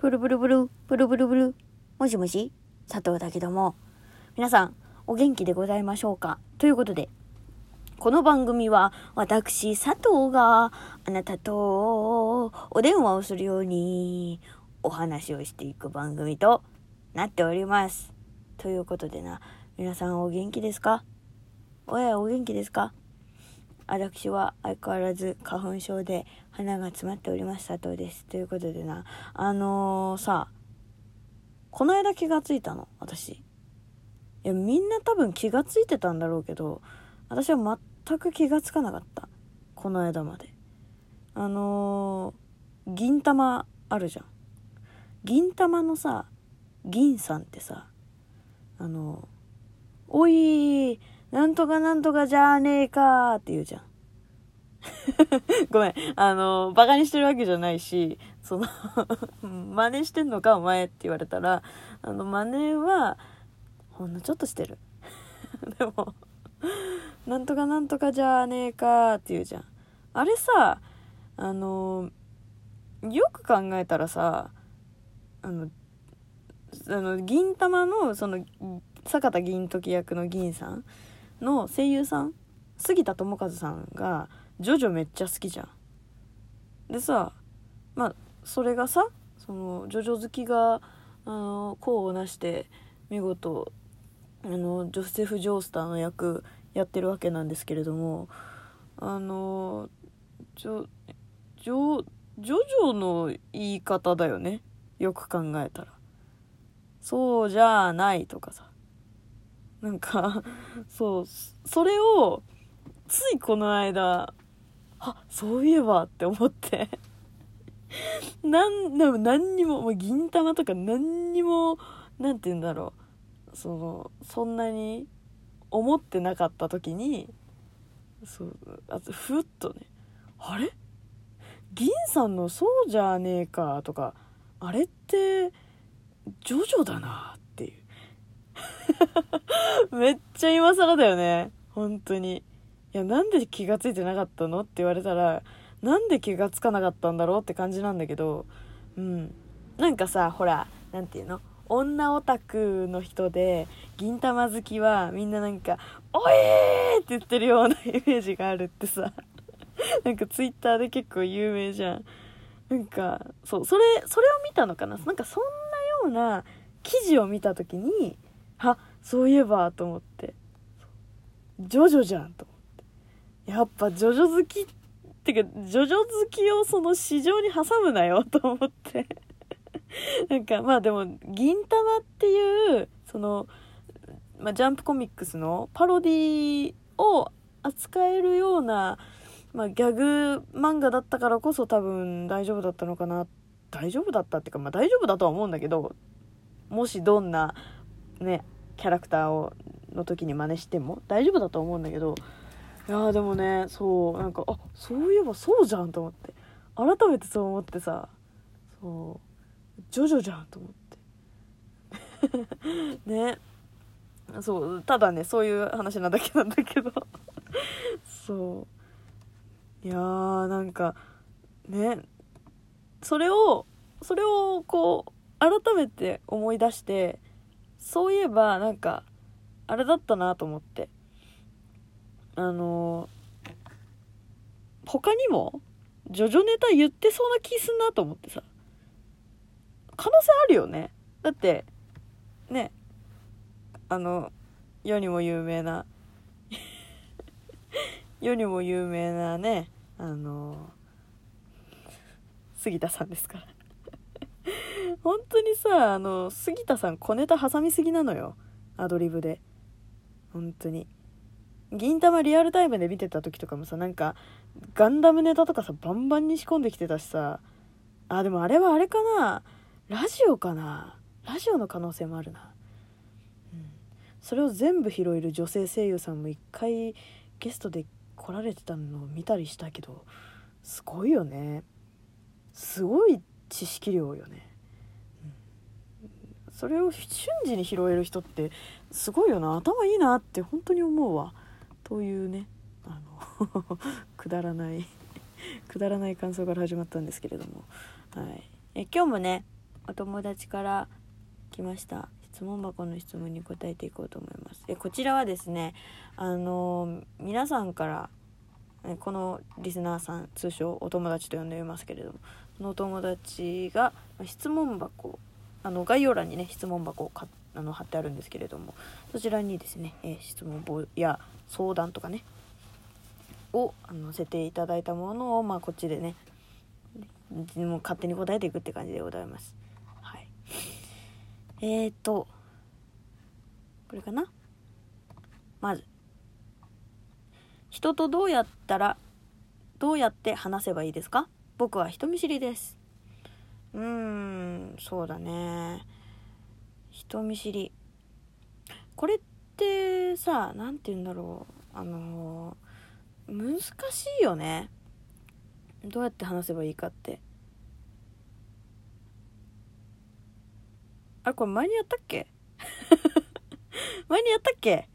ブルブルブル、ブルブルブル。もしもし佐藤だけども。皆さん、お元気でございましょうか？ということで、この番組は私、佐藤があなたとお電話をするようにお話をしていく番組となっております。ということでな、皆さんお元気ですか？おやお元気ですか？私は相変わらず花粉症で鼻が詰まっております佐藤です。ということでな、あのー、さ、この間気がついたの、私。いや、みんな多分気がついてたんだろうけど、私は全く気がつかなかった。この間まで。あのー、銀玉あるじゃん。銀玉のさ、銀さんってさ、あのー、おいなんとかなんとかじゃねえかって言うじゃん。ごめん。あの、バカにしてるわけじゃないし、その 真似してんのかお前って言われたら、あの、真似は、ほんのちょっとしてる。でも、なんとかなんとかじゃねえかって言うじゃん。あれさ、あの、よく考えたらさ、あの、あの、銀玉の、その、坂田銀時役の銀さんの声優さん杉田智和さんがジョジョめっちゃ好きじゃん。でさまあそれがさそのジョジョ好きがあの功をなして見事あのジョセフ・ジョースターの役やってるわけなんですけれどもあのジョジョジョジョの言い方だよねよく考えたら。そうじゃないとかさなんか、そう、それを、ついこの間、あ、そういえばって思って。なん、でも何にも、もう銀玉とか何にも、なんて言うんだろう。その、そんなに思ってなかった時に、そう、あと、ふっとね、あれ？銀さんのそうじゃねえかとか、あれって、ジョジョだなって。めっちゃ今更だよね。本当に。いや、なんで気がついてなかったのって言われたら、なんで気がつかなかったんだろうって感じなんだけど、うん。なんかさ、ほら、なんていうの？女オタクの人で、銀玉好きはみんななんか、おえーって言ってるようなイメージがあるってさ。なんかツイッターで結構有名じゃん。なんか、そう、それ、それを見たのかな？なんかそんなような記事を見たときに、あそういえばと思って。ジョジョじゃんと思って。やっぱジョジョ好きってかジョジョ好きをその市場に挟むなよと思って。なんかまあでも銀玉っていうその、まあ、ジャンプコミックスのパロディを扱えるような、まあ、ギャグ漫画だったからこそ多分大丈夫だったのかな。大丈夫だったっていうかまあ大丈夫だとは思うんだけどもしどんなねキャラクターをの時に真似しても大丈夫だと思うんだけどいやでもねそうなんかあそういえばそうじゃんと思って改めてそう思ってさそうジョジョじゃんと思って。ね。そうただねそういう話なだけなんだけど。そう。いやーなんかね。それをそれをこう改めて思い出してそういえばなんかあれだったなと思って。あの他にもジョジョネタ言ってそうな気すんなと思ってさ。可能性あるよね。だってねあの世にも有名な 世にも有名なねあの杉田さんですから。本当にさあの杉田さん小ネタ挟みすぎなのよ。アドリブで。本当に。銀玉リアルタイムで見てた時とかもさなんかガンダムネタとかさバンバンに仕込んできてたしさ。あでもあれはあれかな。ラジオかな。ラジオの可能性もあるな、うん、それを全部拾える女性声優さんも一回ゲストで来られてたのを見たりしたけどすごいよね。すごい知識量よね。それを瞬時に拾える人ってすごいよな。頭いいなって本当に思うわ。というね。あの くだらないくだらない感想から始まったんですけれども、はい、え今日もねお友達から来ました。質問箱の質問に答えていこうと思います。えこちらはですねあの皆さんからこのリスナーさん通称お友達と呼んでいますけれどもそのお友達が質問箱あの概要欄にね質問箱をかあの貼ってあるんですけれどもそちらにですね、えー、質問や相談とかねを載せていただいたものを、まあ、こっちでねも勝手に答えていくって感じでございます。はい、えーとこれかな？まず人とどうやったらどうやって話せばいいですか？僕は人見知りです。うーんそうだね。人見知り。これってさ何て言うんだろう。あの難しいよね。どうやって話せばいいかって。あれこれ前にやったっけ？前にやったっけ？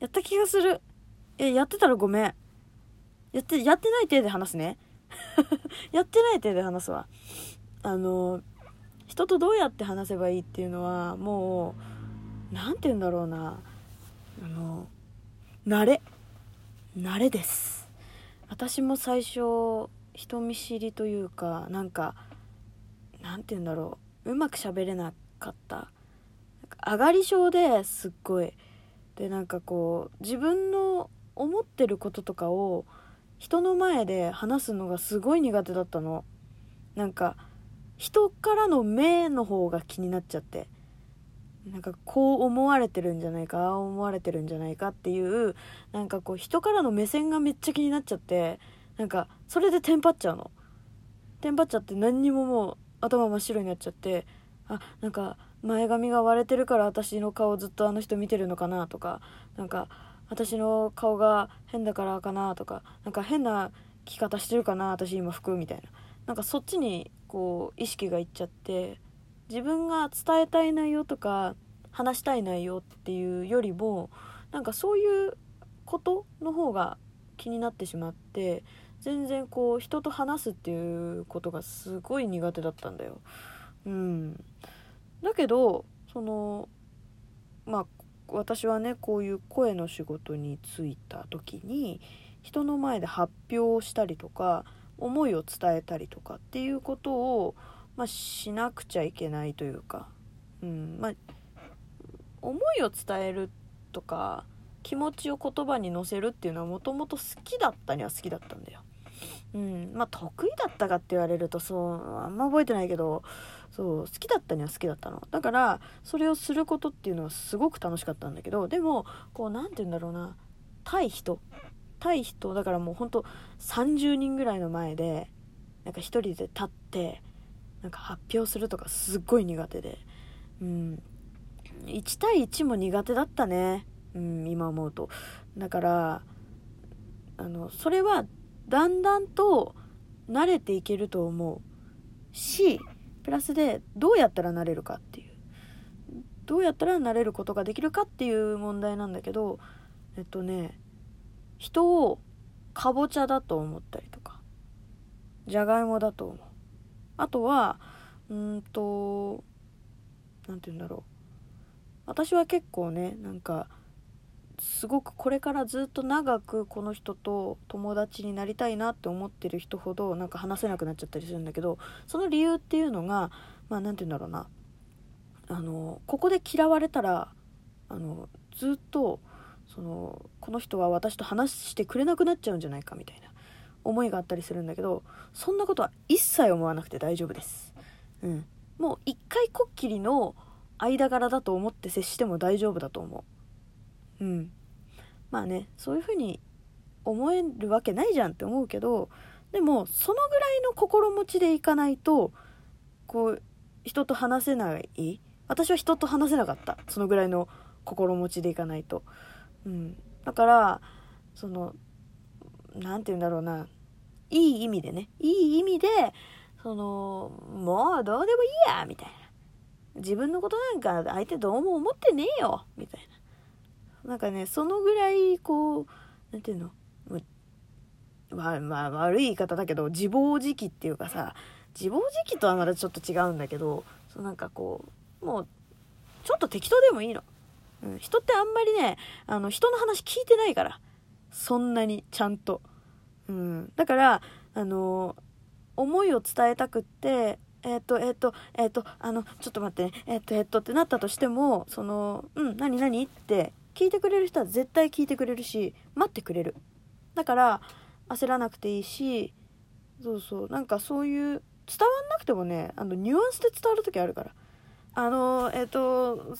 やった気がする。えやってたらごめん。やってやってない体で話すね。やってない体で話すわ。あの人とどうやって話せばいいっていうのはもう何て言うんだろうな。あの慣れ。慣れです。私も最初人見知りというかなんかなんて言うんだろう。うまく喋れなかった。上がり症ですっごい。でなんかこう自分の思ってることとかを人の前で話すのがすごい苦手だったの。なんか人からの目の方が気になっちゃってなんかこう思われてるんじゃないかああ思われてるんじゃないかっていうなんかこう人からの目線がめっちゃ気になっちゃってなんかそれでテンパっちゃうの。テンパっちゃって何にももう頭真っ白になっちゃってあなんか前髪が割れてるから私の顔ずっとあの人見てるのかなとかなんか私の顔が変だからかなとかなんか変な着方してるかな私今服みたいな。なんかそっちにこう意識がいっちゃって自分が伝えたい内容とか話したい内容っていうよりもなんかそういうことの方が気になってしまって全然こう人と話すっていうことがすごい苦手だったんだよ。うん、だけどそのまあ私はねこういう声の仕事に就いた時に人の前で発表したりとか思いを伝えたりとかっていうことを、まあ、しなくちゃいけないというか、うんまあ、思いを伝えるとか気持ちを言葉に乗せるっていうのはもともと好きだったには好きだったんだよ。うん、まあ得意だったかって言われるとそうあんま覚えてないけどそう好きだったには好きだったの。だからそれをすることっていうのはすごく楽しかったんだけどでもこう何て言うんだろうな。対人。対人だからもうほんと30人ぐらいの前でなんか1人で立ってなんか発表するとかすっごい苦手で。うん。1対1も苦手だったね。うん今思うと。だからあのそれはだんだんと慣れていけると思う。しプラスでどうやったらなれるかっていう。どうやったらなれることができるかっていう問題なんだけどえっとね人をかぼちゃだと思ったりとかじゃがいもだと思う。あとはうんと何て言うんだろう。私は結構ねなんかすごくこれからずっと長くこの人と友達になりたいなって思ってる人ほどなんか話せなくなっちゃったりするんだけどその理由っていうのがまあ何て言うんだろうな。あのここで嫌われたらあのずっとそのこの人は私と話してくれなくなっちゃうんじゃないかみたいな思いがあったりするんだけどそんなことは一切思わなくて大丈夫です。うん、もう一回こっきりの間柄だと思って接しても大丈夫だと思う。うん、まあねそういうふうに思えるわけないじゃんって思うけどでもそのぐらいの心持ちでいかないとこう人と話せない私は人と話せなかったそのぐらいの心持ちでいかないと、うん、だからその何て言うんだろうな。いい意味でね。いい意味でそのもうどうでもいいやみたいな。自分のことなんか相手どうも思ってねえよみたいな。なんかねそのぐらいこう何て言うの？まあ、まあ、悪い言い方だけど自暴自棄っていうかさ自暴自棄とはまだちょっと違うんだけどそうなんかこうもうちょっと適当でもいいの、うん、人ってあんまりねあの人の話聞いてないから。そんなにちゃんと、うん、だからあの思いを伝えたくってえっ、と、えっ、と、えっ、と、あの、ちょっと待ってね、えっ、と、えっ、とってなったとしても、その、うん、何何って聞いてくれる人は絶対聞いてくれるし、待ってくれる。だから、焦らなくていいし、そうそう、なんかそういう、伝わんなくてもね、あの、ニュアンスで伝わる時あるから。あの、えっ、と、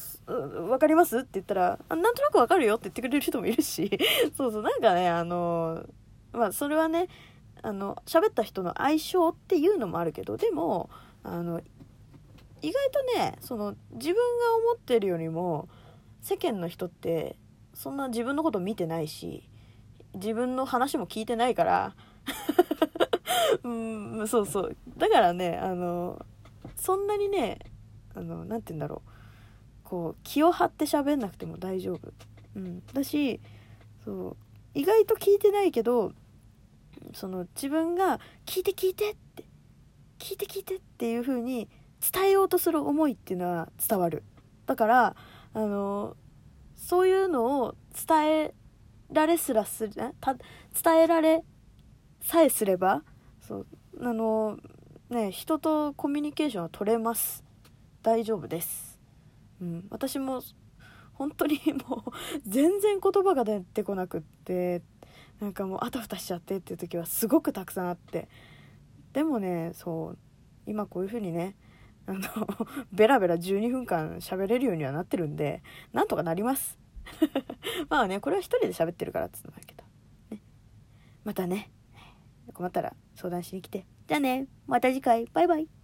わかります？って言ったら、なんとなくわかるよ。って言ってくれる人もいるし、そうそう、なんかね、あの、まあ、それはね、あの、喋った人の相性っていうのもあるけど、でも、あの意外とねその自分が思ってるよりも世間の人ってそんな自分のこと見てないし自分の話も聞いてないから うんそうそう。だからねあのそんなにねあのなて言うんだろう。こう気を張って喋んなくても大丈夫、うん、だしそう意外と聞いてないけどその自分が「聞いて聞いて」って聞いて聞いてっていう風に伝えようとする思いっていうのは伝わる。だからあのそういうのを伝えられすらする伝えられさえすればそうあのね人とコミュニケーションは取れます。大丈夫です、うん、私も本当に もう全然言葉が出てこなくってなんかもうあたふたしちゃってっていう時はすごくたくさんあって。でもねそう今こういう風にねあの ベラベラ12分間喋れるようにはなってるんでなんとかなります。まあねこれは一人で喋ってるからっつうのもあるけど、ね、またね。困ったら相談しに来て。じゃあね。また次回。バイバイ。